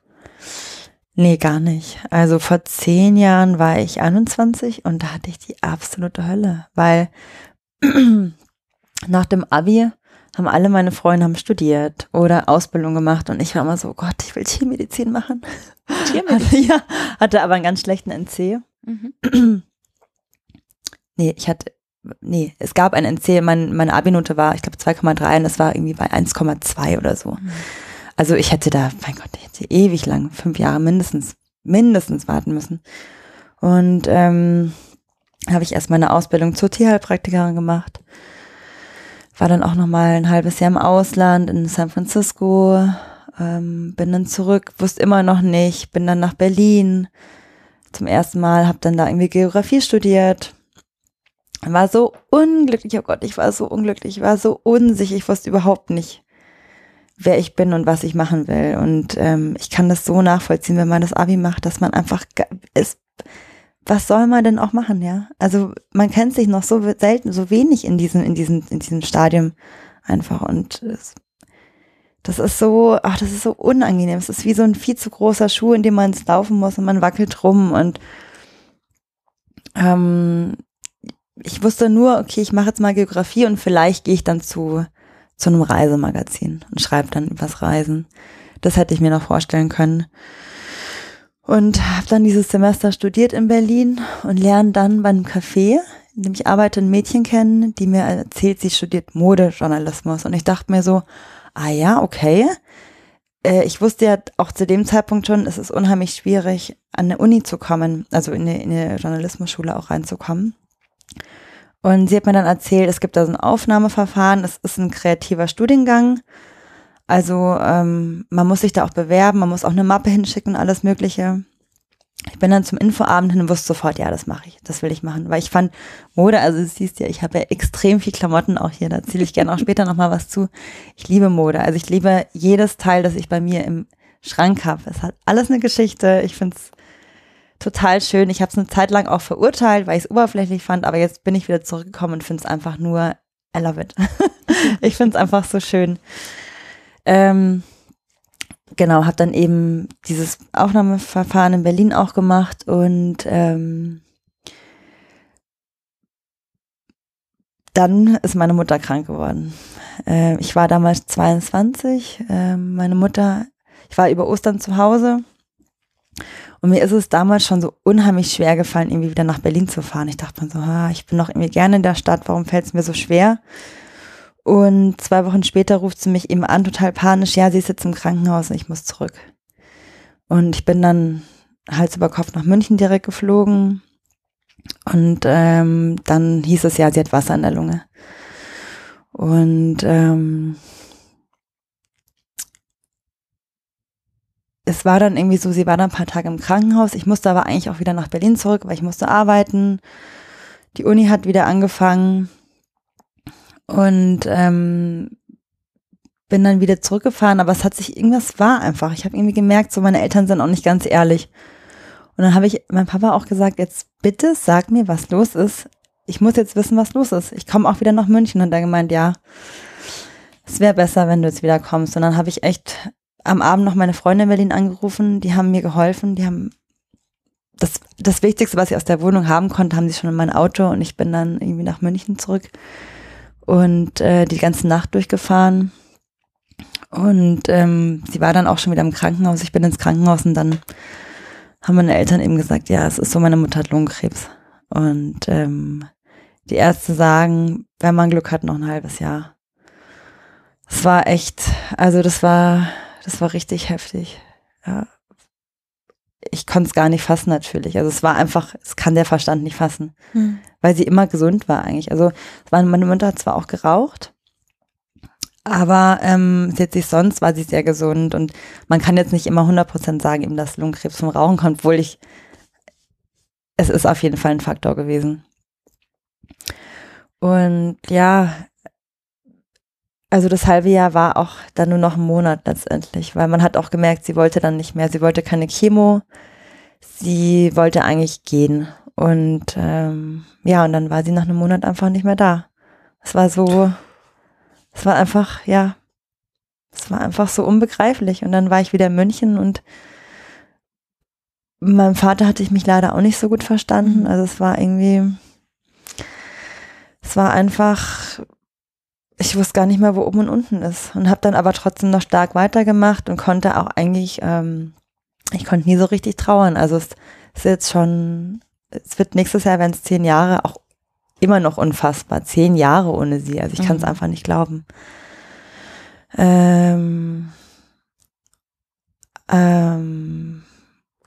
Nee, gar nicht. Also vor zehn Jahren war ich 21 und da hatte ich die absolute Hölle, weil nach dem Abi haben alle meine Freunde haben studiert oder Ausbildung gemacht und ich war immer so, Gott, ich will Tiermedizin machen. Hatte, ja, hatte aber einen ganz schlechten NC. Mhm. Nee, ich hatte, nee, es gab ein NC, mein, meine Abi-Note war, ich glaube, 2,3 und das war irgendwie bei 1,2 oder so. Also ich hätte da, mein Gott, ich hätte ewig lang, fünf Jahre mindestens, mindestens warten müssen. Und ähm, habe ich erst meine Ausbildung zur Tierheilpraktikerin gemacht. War dann auch noch mal ein halbes Jahr im Ausland in San Francisco. Ähm, bin dann zurück, wusste immer noch nicht. Bin dann nach Berlin zum ersten Mal, habe dann da irgendwie Geografie studiert. War so unglücklich, oh Gott, ich war so unglücklich, ich war so unsicher, ich wusste überhaupt nicht, wer ich bin und was ich machen will. Und ähm, ich kann das so nachvollziehen, wenn man das Abi macht, dass man einfach ist. Was soll man denn auch machen, ja? Also man kennt sich noch so selten, so wenig in diesem, in diesem, in diesem Stadium einfach. Und es, das ist so, ach, das ist so unangenehm. Es ist wie so ein viel zu großer Schuh, in dem man es laufen muss und man wackelt rum und ähm, ich wusste nur, okay, ich mache jetzt mal Geografie und vielleicht gehe ich dann zu, zu einem Reisemagazin und schreibe dann übers Reisen. Das hätte ich mir noch vorstellen können. Und habe dann dieses Semester studiert in Berlin und lerne dann bei einem Café, in dem ich arbeite, ein Mädchen kennen, die mir erzählt, sie studiert Modejournalismus. Und ich dachte mir so, ah ja, okay. Äh, ich wusste ja auch zu dem Zeitpunkt schon, es ist unheimlich schwierig, an eine Uni zu kommen, also in eine, in eine Journalismusschule auch reinzukommen. Und sie hat mir dann erzählt, es gibt da so ein Aufnahmeverfahren, es ist ein kreativer Studiengang. Also ähm, man muss sich da auch bewerben, man muss auch eine Mappe hinschicken alles Mögliche. Ich bin dann zum Infoabend hin und wusste sofort, ja, das mache ich, das will ich machen. Weil ich fand Mode, also du siehst ja, ich habe ja extrem viel Klamotten auch hier, da erzähle ich gerne auch später nochmal was zu. Ich liebe Mode, also ich liebe jedes Teil, das ich bei mir im Schrank habe. Es hat alles eine Geschichte, ich finde es total schön. Ich habe es eine Zeit lang auch verurteilt, weil ich es oberflächlich fand, aber jetzt bin ich wieder zurückgekommen und finde es einfach nur, I love it. ich finde es einfach so schön. Ähm, genau, habe dann eben dieses Aufnahmeverfahren in Berlin auch gemacht und ähm, dann ist meine Mutter krank geworden. Äh, ich war damals 22, äh, meine Mutter, ich war über Ostern zu Hause und mir ist es damals schon so unheimlich schwer gefallen, irgendwie wieder nach Berlin zu fahren. Ich dachte mir so, ah, ich bin doch irgendwie gerne in der Stadt, warum fällt es mir so schwer? Und zwei Wochen später ruft sie mich eben an, total panisch, ja, sie ist jetzt im Krankenhaus und ich muss zurück. Und ich bin dann Hals über Kopf nach München direkt geflogen. Und ähm, dann hieß es ja, sie hat Wasser in der Lunge. Und ähm, es war dann irgendwie so, sie war dann ein paar Tage im Krankenhaus. Ich musste aber eigentlich auch wieder nach Berlin zurück, weil ich musste arbeiten. Die Uni hat wieder angefangen. Und ähm, bin dann wieder zurückgefahren, aber es hat sich irgendwas war einfach. Ich habe irgendwie gemerkt, so meine Eltern sind auch nicht ganz ehrlich. Und dann habe ich meinem Papa auch gesagt, jetzt bitte sag mir, was los ist. Ich muss jetzt wissen, was los ist. Ich komme auch wieder nach München. Und er gemeint, ja, es wäre besser, wenn du jetzt wieder kommst. Und dann habe ich echt am Abend noch meine Freunde in Berlin angerufen. Die haben mir geholfen. Die haben das, das Wichtigste, was ich aus der Wohnung haben konnte, haben sie schon in mein Auto. Und ich bin dann irgendwie nach München zurück und äh, die ganze Nacht durchgefahren. Und ähm, sie war dann auch schon wieder im Krankenhaus. Ich bin ins Krankenhaus und dann haben meine Eltern eben gesagt, ja, es ist so, meine Mutter hat Lungenkrebs. Und ähm, die Ärzte sagen, wenn man Glück hat, noch ein halbes Jahr. Es war echt, also das war, das war richtig heftig. Ja. Ich konnte es gar nicht fassen natürlich. Also es war einfach, es kann der Verstand nicht fassen, hm. weil sie immer gesund war eigentlich. Also meine Mutter hat zwar auch geraucht, aber ähm, sie hat sich sonst war sie sehr gesund und man kann jetzt nicht immer 100% sagen, eben, dass Lungenkrebs vom Rauchen kommt, obwohl ich, es ist auf jeden Fall ein Faktor gewesen. Und ja, also das halbe Jahr war auch dann nur noch ein Monat letztendlich, weil man hat auch gemerkt, sie wollte dann nicht mehr, sie wollte keine Chemo, sie wollte eigentlich gehen. Und ähm, ja, und dann war sie nach einem Monat einfach nicht mehr da. Es war so, es war einfach, ja, es war einfach so unbegreiflich. Und dann war ich wieder in München und meinem Vater hatte ich mich leider auch nicht so gut verstanden. Mhm. Also es war irgendwie, es war einfach, ich wusste gar nicht mehr, wo oben und unten ist. Und habe dann aber trotzdem noch stark weitergemacht und konnte auch eigentlich, ähm, ich konnte nie so richtig trauern. Also es ist jetzt schon, es wird nächstes Jahr, wenn es zehn Jahre, auch immer noch unfassbar. Zehn Jahre ohne sie. Also ich kann es mhm. einfach nicht glauben. Ähm, ähm,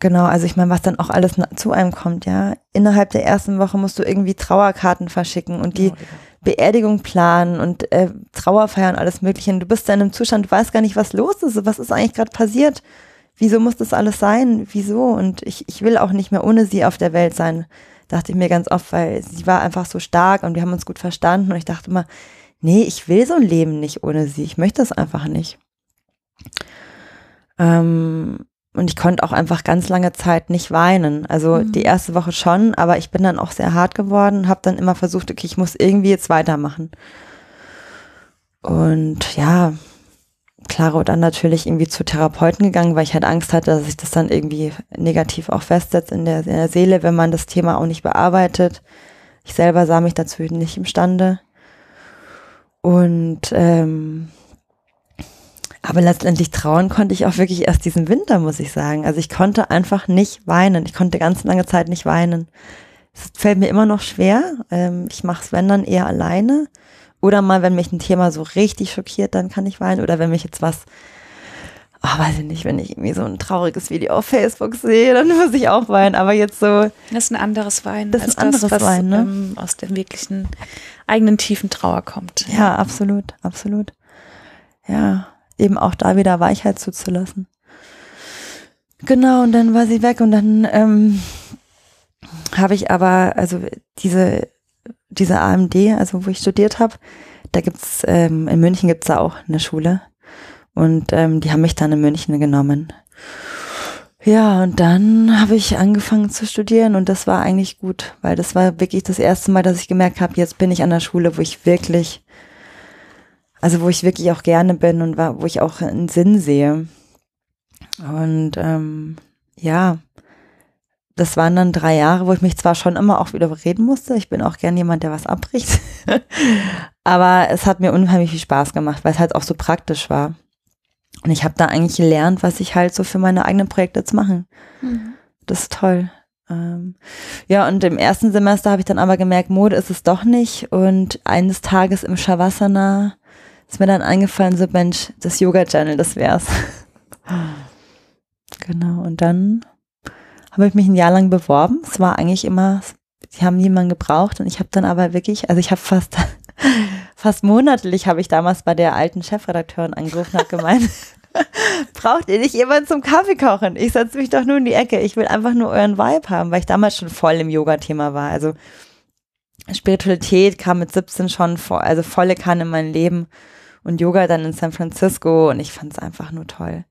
genau, also ich meine, was dann auch alles zu einem kommt, ja. Innerhalb der ersten Woche musst du irgendwie Trauerkarten verschicken und die oh, ja. Beerdigung planen und äh, Trauerfeiern, alles Mögliche. Und du bist in einem Zustand, du weißt gar nicht, was los ist, was ist eigentlich gerade passiert. Wieso muss das alles sein? Wieso? Und ich, ich will auch nicht mehr ohne sie auf der Welt sein dachte ich mir ganz oft, weil sie war einfach so stark und wir haben uns gut verstanden und ich dachte immer, nee, ich will so ein Leben nicht ohne sie, ich möchte es einfach nicht. Ähm, und ich konnte auch einfach ganz lange Zeit nicht weinen. Also mhm. die erste Woche schon, aber ich bin dann auch sehr hart geworden, habe dann immer versucht, okay, ich muss irgendwie jetzt weitermachen. Und ja, Claro dann natürlich irgendwie zu Therapeuten gegangen, weil ich halt Angst hatte, dass sich das dann irgendwie negativ auch festsetzt in der, in der Seele, wenn man das Thema auch nicht bearbeitet. Ich selber sah mich dazu nicht imstande. Und ähm, aber letztendlich trauen konnte ich auch wirklich erst diesen Winter, muss ich sagen. Also ich konnte einfach nicht weinen. Ich konnte ganz lange Zeit nicht weinen. Es fällt mir immer noch schwer. Ähm, ich mache es, wenn dann, eher alleine. Oder mal, wenn mich ein Thema so richtig schockiert, dann kann ich weinen. Oder wenn mich jetzt was, oh, weiß ich nicht, wenn ich irgendwie so ein trauriges Video auf Facebook sehe, dann muss ich auch weinen. Aber jetzt so. Das ist ein anderes Weinen. Das ist ein anderes das, was, Weinen, ne? Ähm, aus der wirklichen eigenen tiefen Trauer kommt. Ja, absolut, absolut. Ja, eben auch da wieder Weichheit zuzulassen. Genau, und dann war sie weg und dann ähm, habe ich aber, also diese diese AMD, also wo ich studiert habe, da gibt's ähm, in München gibt's da auch eine Schule und ähm, die haben mich dann in München genommen. Ja, und dann habe ich angefangen zu studieren und das war eigentlich gut, weil das war wirklich das erste Mal, dass ich gemerkt habe, jetzt bin ich an der Schule, wo ich wirklich, also wo ich wirklich auch gerne bin und wo ich auch einen Sinn sehe. Und ähm, ja, das waren dann drei Jahre, wo ich mich zwar schon immer auch wieder überreden musste. Ich bin auch gern jemand, der was abbricht. Aber es hat mir unheimlich viel Spaß gemacht, weil es halt auch so praktisch war. Und ich habe da eigentlich gelernt, was ich halt so für meine eigenen Projekte jetzt mache. Mhm. Das ist toll. Ähm, ja, und im ersten Semester habe ich dann aber gemerkt, Mode ist es doch nicht. Und eines Tages im Shavasana ist mir dann eingefallen, so Mensch, das Yoga Channel, das wär's. genau, und dann habe ich mich ein Jahr lang beworben. Es war eigentlich immer, sie haben niemanden gebraucht und ich habe dann aber wirklich, also ich habe fast fast monatlich habe ich damals bei der alten Chefredakteurin angerufen und gemeint, braucht ihr nicht jemanden zum Kaffee kochen? Ich setze mich doch nur in die Ecke. Ich will einfach nur euren Vibe haben, weil ich damals schon voll im Yoga-Thema war. Also Spiritualität kam mit 17 schon vor, also volle Kanne in mein Leben. Und Yoga dann in San Francisco und ich fand es einfach nur toll.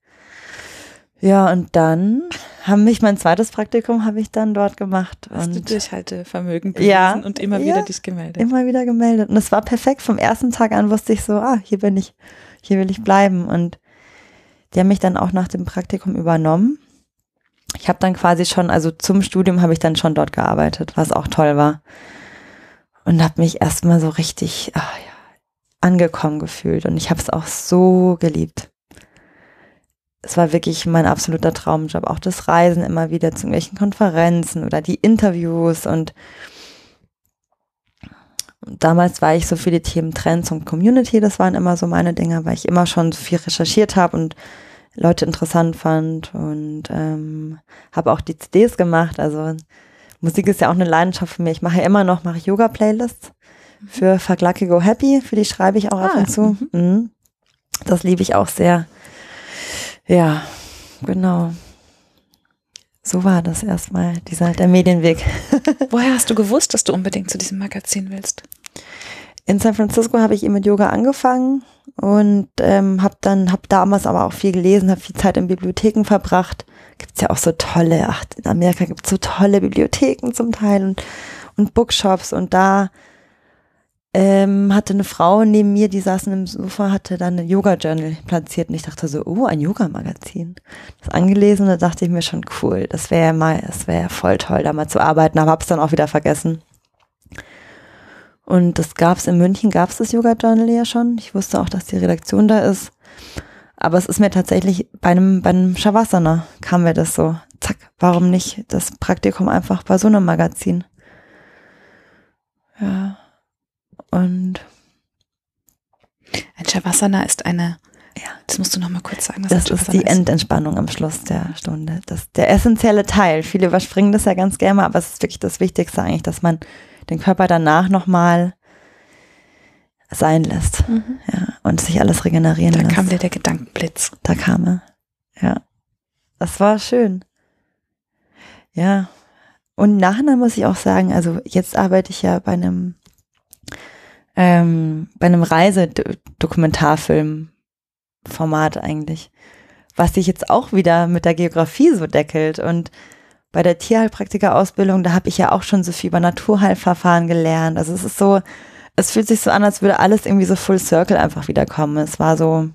Ja, und dann haben mich mein zweites Praktikum habe ich dann dort gemacht. Hast und du Durchhaltevermögen bewiesen Ja. und immer Ja. wieder dich gemeldet. immer wieder gemeldet. Und es war perfekt. Vom ersten Tag an wusste ich so, ah, hier bin ich, hier will ich bleiben. Und die haben mich dann auch nach dem Praktikum übernommen. Ich habe dann quasi schon, also zum Studium habe ich dann schon dort gearbeitet, was auch toll war. Und habe mich erstmal so richtig ah, ja, angekommen gefühlt. Und ich habe es auch so geliebt. Es war wirklich mein absoluter Traumjob. Auch das Reisen immer wieder zu irgendwelchen Konferenzen oder die Interviews und damals war ich so für die Themen Trends und Community, das waren immer so meine Dinge, weil ich immer schon so viel recherchiert habe und Leute interessant fand und ähm, habe auch die CDs gemacht. Also Musik ist ja auch eine Leidenschaft für mich. Ich mache ja immer noch mache Yoga-Playlists für Fuck Lucky Go Happy, für die schreibe ich auch ab Ah, und zu. Mhm. Das liebe ich auch sehr. Ja, genau. So war das erstmal, dieser der Medienweg. Woher hast du gewusst, dass du unbedingt zu diesem Magazin willst? In San Francisco habe ich eben mit Yoga angefangen und ähm, habe dann habe damals aber auch viel gelesen, habe viel Zeit in Bibliotheken verbracht. Gibt's ja auch so tolle, ach, in Amerika gibt's so tolle Bibliotheken zum Teil und, und Bookshops und da ähm, hatte eine Frau neben mir, die saß in einem Sofa, hatte dann ein Yoga-Journal platziert und ich dachte so, oh, ein Yoga-Magazin. Das angelesen, da dachte ich mir schon, cool, das wäre mal, das wäre voll toll, da mal zu arbeiten, aber hab's dann auch wieder vergessen. Und das gab's in München, gab's das Yoga Journal ja schon. Ich wusste auch, dass die Redaktion da ist. Aber es ist mir tatsächlich bei einem, bei einem Shavasana kam mir das so. Zack, warum nicht das Praktikum einfach bei so einem Magazin? Ja. Und Ein Shavasana ist eine, Ja. das musst du noch mal kurz sagen. das ist die Endentspannung am Schluss der Stunde. Das der essentielle Teil. Viele überspringen das ja ganz gerne, aber es ist wirklich das Wichtigste eigentlich, dass man den Körper danach nochmal sein lässt. Mhm. Ja, und sich alles regenerieren Da lässt. kam dir der Gedankenblitz. Da kam er. Ja. Das war schön. Ja. Und nachher muss ich auch sagen, also jetzt arbeite ich ja bei einem, ähm, bei einem Reisedokumentarfilm-Format eigentlich, was sich jetzt auch wieder mit der Geografie so deckelt. Und bei der Tierheilpraktiker-Ausbildung, da habe ich ja auch schon so viel über Naturheilverfahren gelernt. Also es ist so, es fühlt sich so an, als würde alles irgendwie so full circle einfach wiederkommen. Es war so,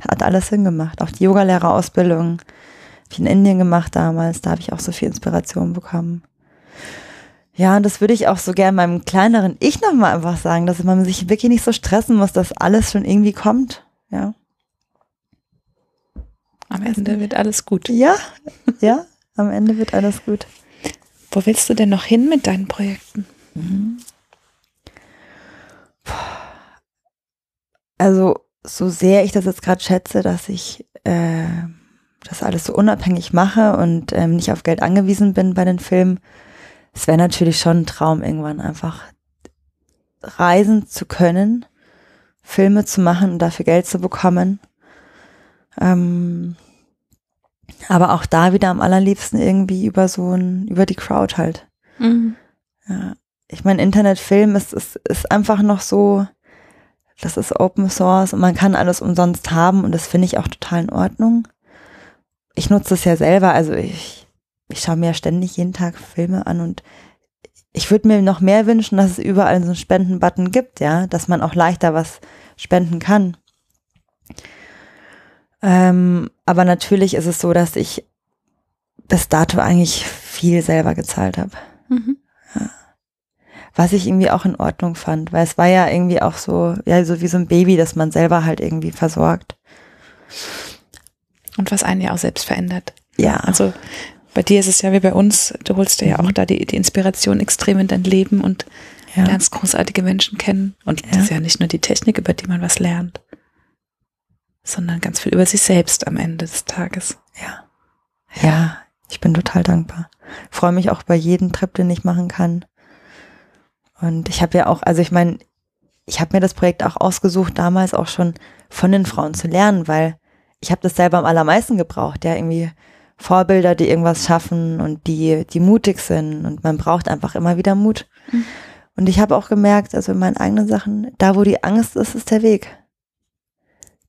hat alles hingemacht. Auch die Yogalehrerausbildung habe ich in Indien gemacht damals. Da habe ich auch so viel Inspiration bekommen. Ja, und das würde ich auch so gern meinem kleineren Ich nochmal einfach sagen, dass man sich wirklich nicht so stressen muss, dass alles schon irgendwie kommt. Ja. Am Ende wird alles gut. Ja, ja, am Ende wird alles gut. Wo willst du denn noch hin mit deinen Projekten? Also, so sehr ich das jetzt gerade schätze, dass ich äh, das alles so unabhängig mache und ähm, nicht auf Geld angewiesen bin bei den Filmen, es wäre natürlich schon ein Traum, irgendwann einfach reisen zu können, Filme zu machen und dafür Geld zu bekommen. Ähm, aber auch da wieder am allerliebsten irgendwie über so ein, über die Crowd halt. Ja. Ich meine, Internetfilm ist, ist, ist einfach noch so, das ist Open Source und man kann alles umsonst haben und das finde ich auch total in Ordnung. Ich nutze es ja selber, also ich, ich schaue mir ja ständig jeden Tag Filme an und ich würde mir noch mehr wünschen, dass es überall so einen Spenden-Button gibt, ja, dass man auch leichter was spenden kann. Ähm, aber natürlich ist es so, dass ich bis dato eigentlich viel selber gezahlt habe Mhm. was ich irgendwie auch in Ordnung fand, weil es war ja irgendwie auch so, ja, so wie so ein Baby, das man selber halt irgendwie versorgt. Und was einen ja auch selbst verändert. Ja, Also bei dir ist es ja wie bei uns, du holst dir ja Mhm. auch da die, die Inspiration extrem in dein Leben und ja, lernst großartige Menschen kennen. Und Ja. das ist ja nicht nur die Technik, über die man was lernt, sondern ganz viel über sich selbst am Ende des Tages. ja, ja, ich bin total dankbar. Freue mich auch über jeden Trip, den ich machen kann. Und ich habe ja auch, also ich meine, ich habe mir das Projekt auch ausgesucht, damals auch schon von den Frauen zu lernen, weil ich habe das selber am allermeisten gebraucht, ja, irgendwie Vorbilder, die irgendwas schaffen und die, die mutig sind und man braucht einfach immer wieder Mut. Mhm. Und ich habe auch gemerkt, also in meinen eigenen Sachen, da wo die Angst ist, ist der Weg.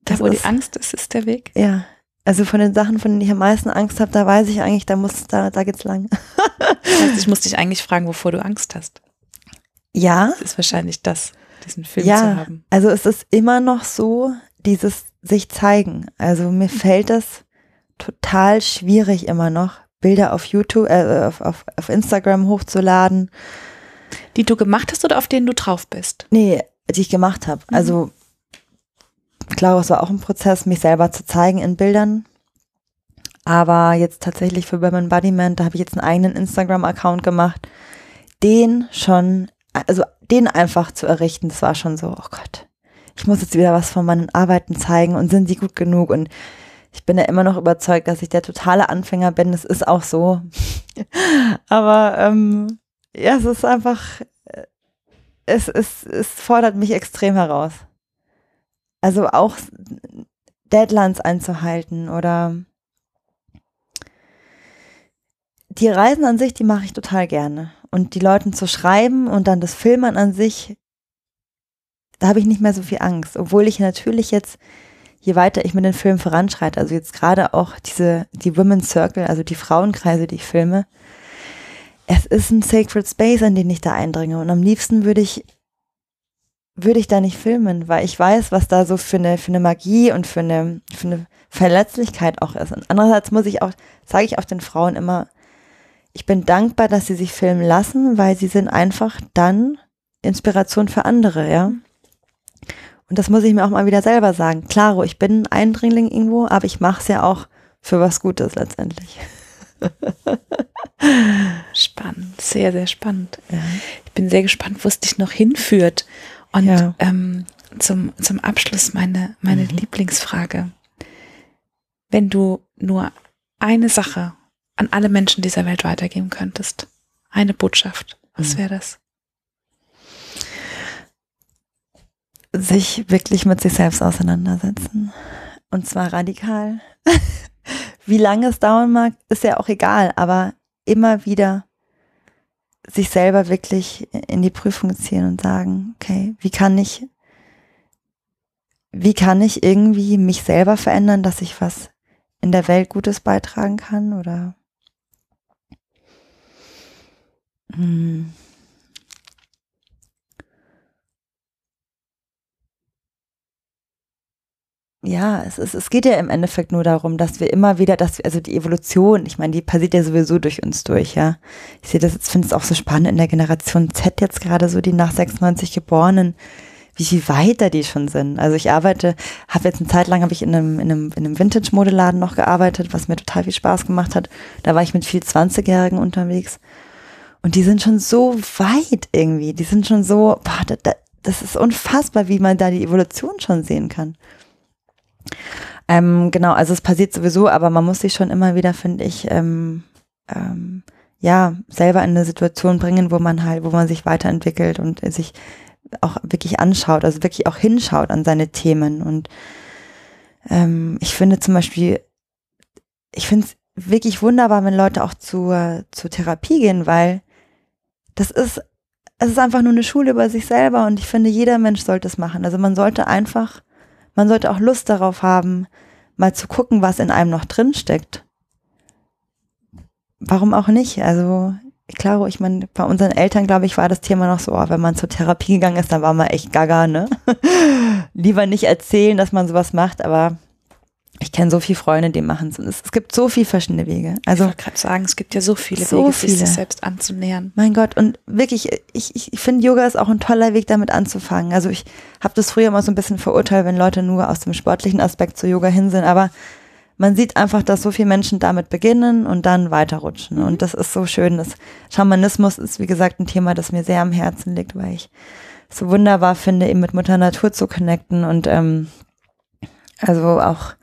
Da, wo die Angst ist, ist der Weg. Ja. Also von den Sachen, von denen ich am meisten Angst habe, da weiß ich eigentlich, da muss, da, da geht's lang. das heißt, ich muss dich eigentlich fragen, wovor du Angst hast. Ja. Das ist wahrscheinlich das, diesen Film ja, zu haben. Also es ist immer noch so, dieses sich zeigen. Also mir fällt es total schwierig immer noch, Bilder auf YouTube, äh, auf, auf, auf Instagram hochzuladen. Die du gemacht hast oder auf denen du drauf bist? Nee, die ich gemacht habe. Mhm. Also klar, es war auch ein Prozess, mich selber zu zeigen in Bildern. Aber jetzt tatsächlich für Women Embodiment, da habe ich jetzt einen eigenen Instagram-Account gemacht. Den schon, also den einfach zu errichten, das war schon so, oh Gott, ich muss jetzt wieder was von meinen Arbeiten zeigen und sind die gut genug? Und ich bin ja immer noch überzeugt, dass ich der totale Anfänger bin. Das ist auch so. Aber ähm, ja, es ist einfach, äh, es, es, es fordert mich extrem heraus. Also auch Deadlines einzuhalten oder die Reisen an sich, die mache ich total gerne. Und die Leuten zu schreiben und dann das Filmen an sich, da habe ich nicht mehr so viel Angst. Obwohl ich natürlich jetzt, je weiter ich mit den Filmen voranschreite, also jetzt gerade auch diese, die Women's Circle, also die Frauenkreise, die ich filme, es ist ein Sacred Space, in den ich da eindringe. Und am liebsten würde ich, würde ich da nicht filmen, weil ich weiß, was da so für eine, für eine Magie und für eine, für eine Verletzlichkeit auch ist. Und andererseits muss ich auch, sage ich auch den Frauen immer, ich bin dankbar, dass sie sich filmen lassen, weil sie sind einfach dann Inspiration für andere, ja. Und das muss ich mir auch mal wieder selber sagen. Klaro, ich bin ein Eindringling irgendwo, aber ich mache es ja auch für was Gutes letztendlich. spannend, sehr, sehr spannend. Ja. Ich bin sehr gespannt, wo es dich noch hinführt. Und ja. ähm, zum, zum Abschluss meine, meine mhm. Lieblingsfrage. Wenn du nur eine Sache an alle Menschen dieser Welt weitergeben könntest, eine Botschaft, was mhm. wäre das? Sich wirklich mit sich selbst auseinandersetzen. Und zwar radikal. Wie lange es dauern mag, ist ja auch egal, aber immer wieder sich selber wirklich in die Prüfung ziehen und sagen, okay, wie kann ich, wie kann ich irgendwie mich selber verändern, dass ich was in der Welt Gutes beitragen kann oder hm. Ja, es, es, es geht ja im Endeffekt nur darum, dass wir immer wieder, dass wir, also die Evolution, ich meine, die passiert ja sowieso durch uns durch, ja. Ich sehe das jetzt, finde es auch so spannend in der Generation Z jetzt gerade so, die nach 96 Geborenen, wie viel weiter die schon sind. Also ich arbeite, habe jetzt eine Zeit lang, habe ich in einem, in einem, in einem Vintage-Modeladen noch gearbeitet, was mir total viel Spaß gemacht hat. Da war ich mit viel 20-Jährigen unterwegs. Und die sind schon so weit irgendwie. Die sind schon so, boah, das, das ist unfassbar, wie man da die Evolution schon sehen kann. Ähm, genau, also es passiert sowieso, aber man muss sich schon immer wieder, finde ich, ähm, ähm, ja, selber in eine Situation bringen, wo man halt, wo man sich weiterentwickelt und sich auch wirklich anschaut, also wirklich auch hinschaut an seine Themen. Und ähm, ich finde zum Beispiel, ich finde es wirklich wunderbar, wenn Leute auch zur, zur Therapie gehen, weil das ist, es ist einfach nur eine Schule über sich selber und ich finde, jeder Mensch sollte es machen. Also man sollte einfach man sollte auch Lust darauf haben, mal zu gucken, was in einem noch drin steckt. Warum auch nicht? Also, klar, ich meine, bei unseren Eltern, glaube ich, war das Thema noch so, oh, wenn man zur Therapie gegangen ist, dann war man echt gaga, ne? Lieber nicht erzählen, dass man sowas macht, aber ich kenne so viele Freunde, die machen es. Es, es gibt so viele verschiedene Wege. Also, ich wollte gerade sagen, es gibt ja so viele so Wege, viele. sich selbst anzunähern. Mein Gott, und wirklich, ich, ich, finde, Yoga ist auch ein toller Weg, damit anzufangen. Also ich habe das früher immer so ein bisschen verurteilt, wenn Leute nur aus dem sportlichen Aspekt zu Yoga hin sind. Aber man sieht einfach, dass so viele Menschen damit beginnen und dann weiterrutschen. Mhm. Und das ist so schön. Das Schamanismus ist, wie gesagt, ein Thema, das mir sehr am Herzen liegt, weil ich so wunderbar finde, eben mit Mutter Natur zu connecten und ähm, also auch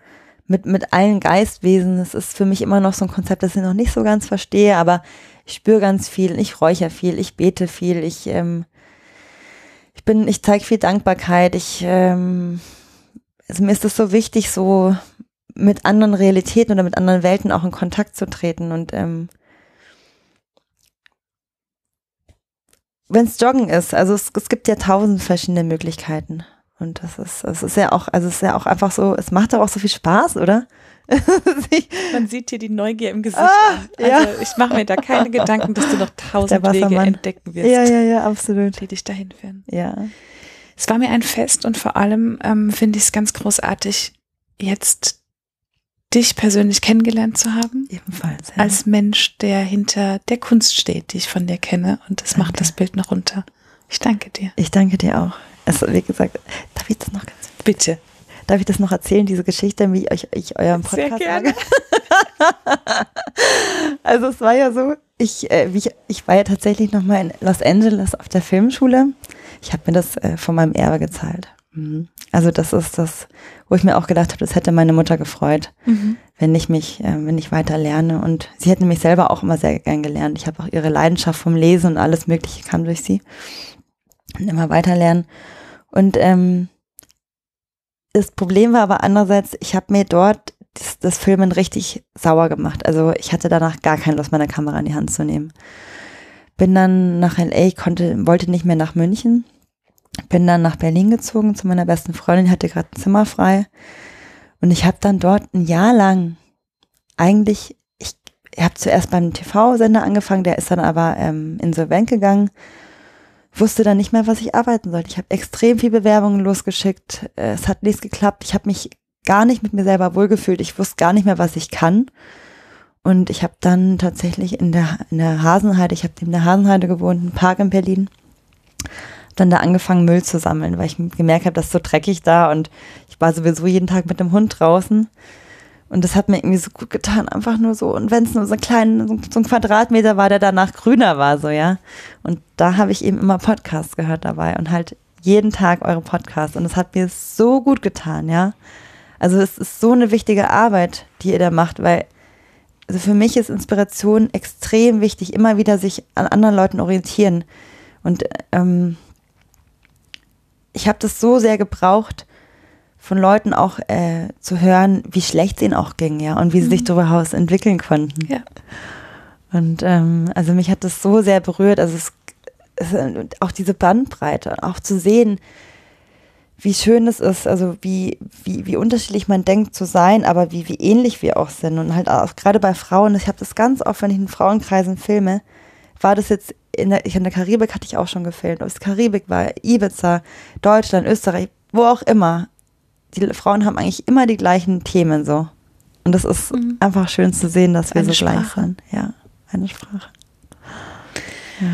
mit, mit allen Geistwesen. Es ist für mich immer noch so ein Konzept, das ich noch nicht so ganz verstehe, aber ich spüre ganz viel, ich räuchere viel, ich bete viel, ich, ähm, ich bin, ich zeige viel Dankbarkeit, ich, ähm, also mir ist es so wichtig, so mit anderen Realitäten oder mit anderen Welten auch in Kontakt zu treten und ähm, wenn es Joggen ist, also es, es gibt ja tausend verschiedene Möglichkeiten. Und das ist, es ist ja auch, also es ist ja auch einfach so, es macht doch auch so viel Spaß, oder? Man sieht hier die Neugier im Gesicht Ah. Also ja. ich mache mir da keine Gedanken, dass du noch tausend Wege entdecken wirst, ja, ja, ja, absolut. die dich dahin führen. Ja. Es war mir ein Fest und vor allem ähm, finde ich es ganz großartig, jetzt dich persönlich kennengelernt zu haben. Ebenfalls. Ja. Als Mensch, der hinter der Kunst steht, die ich von dir kenne. Und das macht Danke. das Bild noch runter. Ich danke dir. ich danke dir auch. Also, wie gesagt, darf ich das noch ganz, Bitte. darf ich das noch erzählen, diese Geschichte, wie ich, ich euren Sehr Podcast gerne. Also es war ja so, ich, äh, wie ich, ich war ja tatsächlich nochmal in Los Angeles auf der Filmschule. Ich habe mir das äh, von meinem Erbe gezahlt. Mhm. Also das ist das, wo ich mir auch gedacht habe, das hätte meine Mutter gefreut, Mhm. wenn ich mich, äh, wenn ich weiter lerne. Und sie hat nämlich selber auch immer sehr gern gelernt. Ich habe auch ihre Leidenschaft vom Lesen und alles Mögliche kam durch sie. Und immer weiter lernen. Und ähm, das Problem war aber andererseits, ich habe mir dort das, das Filmen richtig sauer gemacht. Also ich hatte danach gar keine Lust, meine Kamera in die Hand zu nehmen. Bin dann nach LA, konnte, wollte nicht mehr nach München. Bin dann nach Berlin gezogen zu meiner besten Freundin, hatte gerade ein Zimmer frei. Und ich habe dann dort ein Jahr lang eigentlich, ich habe zuerst beim TV-Sender angefangen, der ist dann aber ähm, insolvent gegangen. Wusste dann nicht mehr, was ich arbeiten sollte. Ich habe extrem viel Bewerbungen losgeschickt. Äh, Es hat nichts geklappt. Ich habe mich gar nicht mit mir selber wohlgefühlt. Ich wusste gar nicht mehr, was ich kann. Und ich habe dann tatsächlich in der, in der Hasenheide, ich habe in der Hasenheide gewohnt, ein Park in Berlin, dann da angefangen, Müll zu sammeln, weil ich gemerkt habe, das ist so dreckig da und ich war sowieso jeden Tag mit dem Hund draußen. Und das hat mir irgendwie so gut getan, einfach nur so. Und wenn es nur so ein kleinen, so, so ein Quadratmeter war, der danach grüner war, so, ja. Und da habe ich eben immer Podcasts gehört dabei und halt jeden Tag eure Podcasts. Und es hat mir so gut getan, ja. Also es ist so eine wichtige Arbeit, die ihr da macht, weil also für mich ist Inspiration extrem wichtig, immer wieder sich an anderen Leuten orientieren. Und ähm, ich habe das so sehr gebraucht, von Leuten auch äh, zu hören, wie schlecht es ihnen auch ging, ja, und wie sie sich darüber hinaus entwickeln konnten. Ja. Und ähm, also mich hat das so sehr berührt, also es, es auch diese Bandbreite, auch zu sehen, wie schön es ist, also wie, wie, wie unterschiedlich man denkt zu sein, aber wie, wie ähnlich wir auch sind. Und halt auch gerade bei Frauen, ich habe das ganz oft, wenn ich in Frauenkreisen filme, war das jetzt in der, ich in der Karibik hatte ich auch schon gefilmt, ob es Karibik war, Ibiza, Deutschland, Österreich, wo auch immer. Die Frauen haben eigentlich immer die gleichen Themen so. Und das ist Mhm. einfach schön zu sehen, dass wir Eine so gleich Sprache. sind. Ja, eine Sprache. Ja.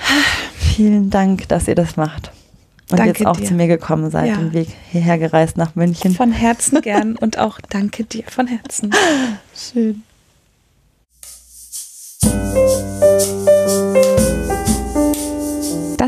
Vielen Dank, dass ihr das macht. Und Danke jetzt auch dir. zu mir gekommen seid, Ja. den Weg hierher gereist nach München. Von Herzen gern und auch danke dir von Herzen. Schön.